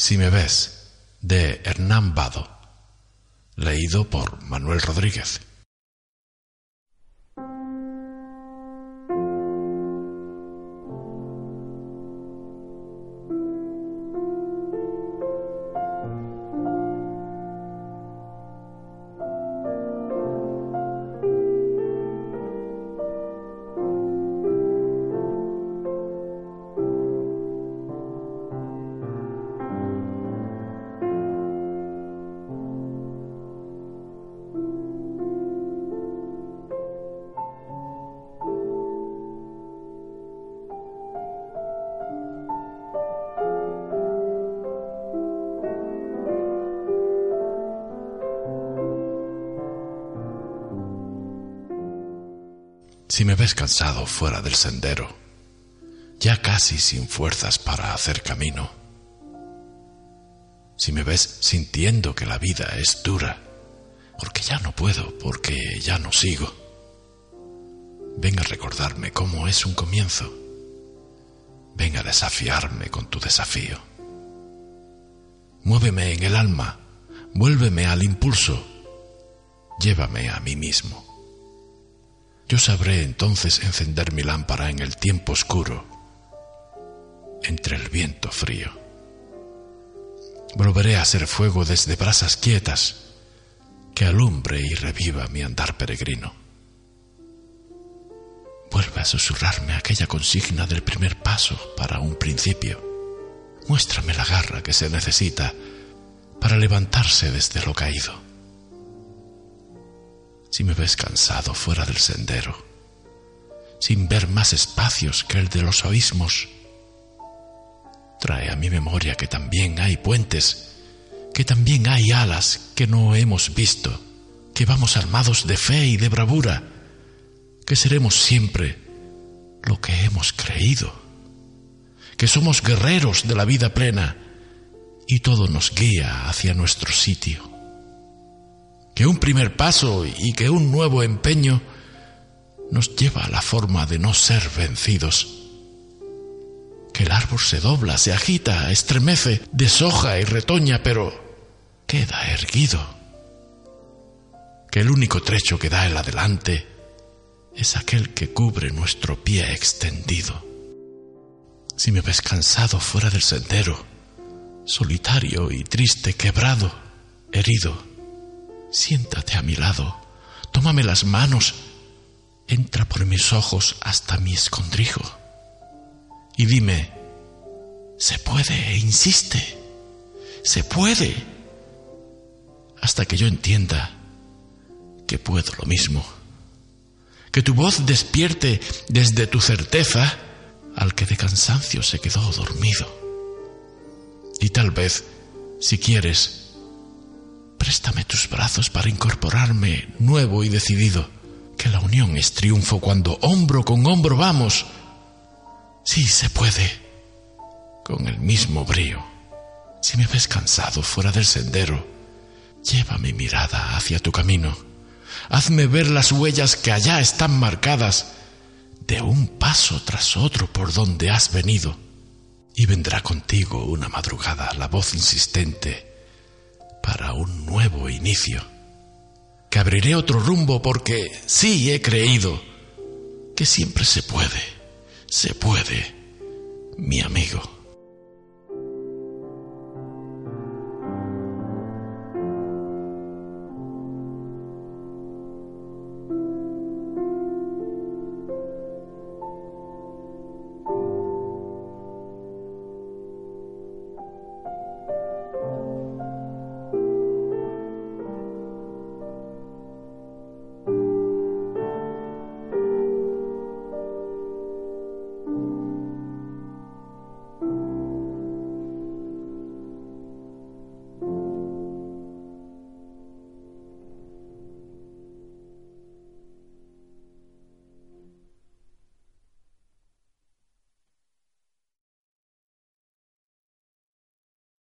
Si me ves, de Hernán Vado, leído por Manuel Rodríguez. Si me ves cansado fuera del sendero, ya casi sin fuerzas para hacer camino, si me ves sintiendo que la vida es dura, porque ya no puedo, porque ya no sigo, ven a recordarme cómo es un comienzo, ven a desafiarme con tu desafío. Muéveme en el alma, vuélveme al impulso, llévame a mí mismo. Yo sabré entonces encender mi lámpara en el tiempo oscuro, entre el viento frío. Volveré a ser fuego desde brasas quietas que alumbre y reviva mi andar peregrino. Vuelve a susurrarme aquella consigna del primer paso para un principio. Muéstrame la garra que se necesita para levantarse desde lo caído si me ves cansado fuera del sendero, sin ver más espacios que el de los abismos. Trae a mi memoria que también hay puentes, que también hay alas que no hemos visto, que vamos armados de fe y de bravura, que seremos siempre lo que hemos creído, que somos guerreros de la vida plena y todo nos guía hacia nuestro sitio que un primer paso y que un nuevo empeño nos lleva a la forma de no ser vencidos. Que el árbol se dobla, se agita, estremece, deshoja y retoña, pero queda erguido. Que el único trecho que da el adelante es aquel que cubre nuestro pie extendido. Si me ves cansado fuera del sendero, solitario y triste, quebrado, herido, Siéntate a mi lado, tómame las manos, entra por mis ojos hasta mi escondrijo. Y dime, se puede, e insiste, se puede, hasta que yo entienda que puedo lo mismo, que tu voz despierte desde tu certeza al que de cansancio se quedó dormido. Y tal vez, si quieres, Préstame tus brazos para incorporarme nuevo y decidido. Que la unión es triunfo cuando hombro con hombro vamos. Sí, se puede. Con el mismo brío. Si me ves cansado fuera del sendero, lleva mi mirada hacia tu camino. Hazme ver las huellas que allá están marcadas de un paso tras otro por donde has venido. Y vendrá contigo una madrugada la voz insistente para un nuevo inicio. Que abriré otro rumbo porque sí he creído que siempre se puede, se puede, mi amigo.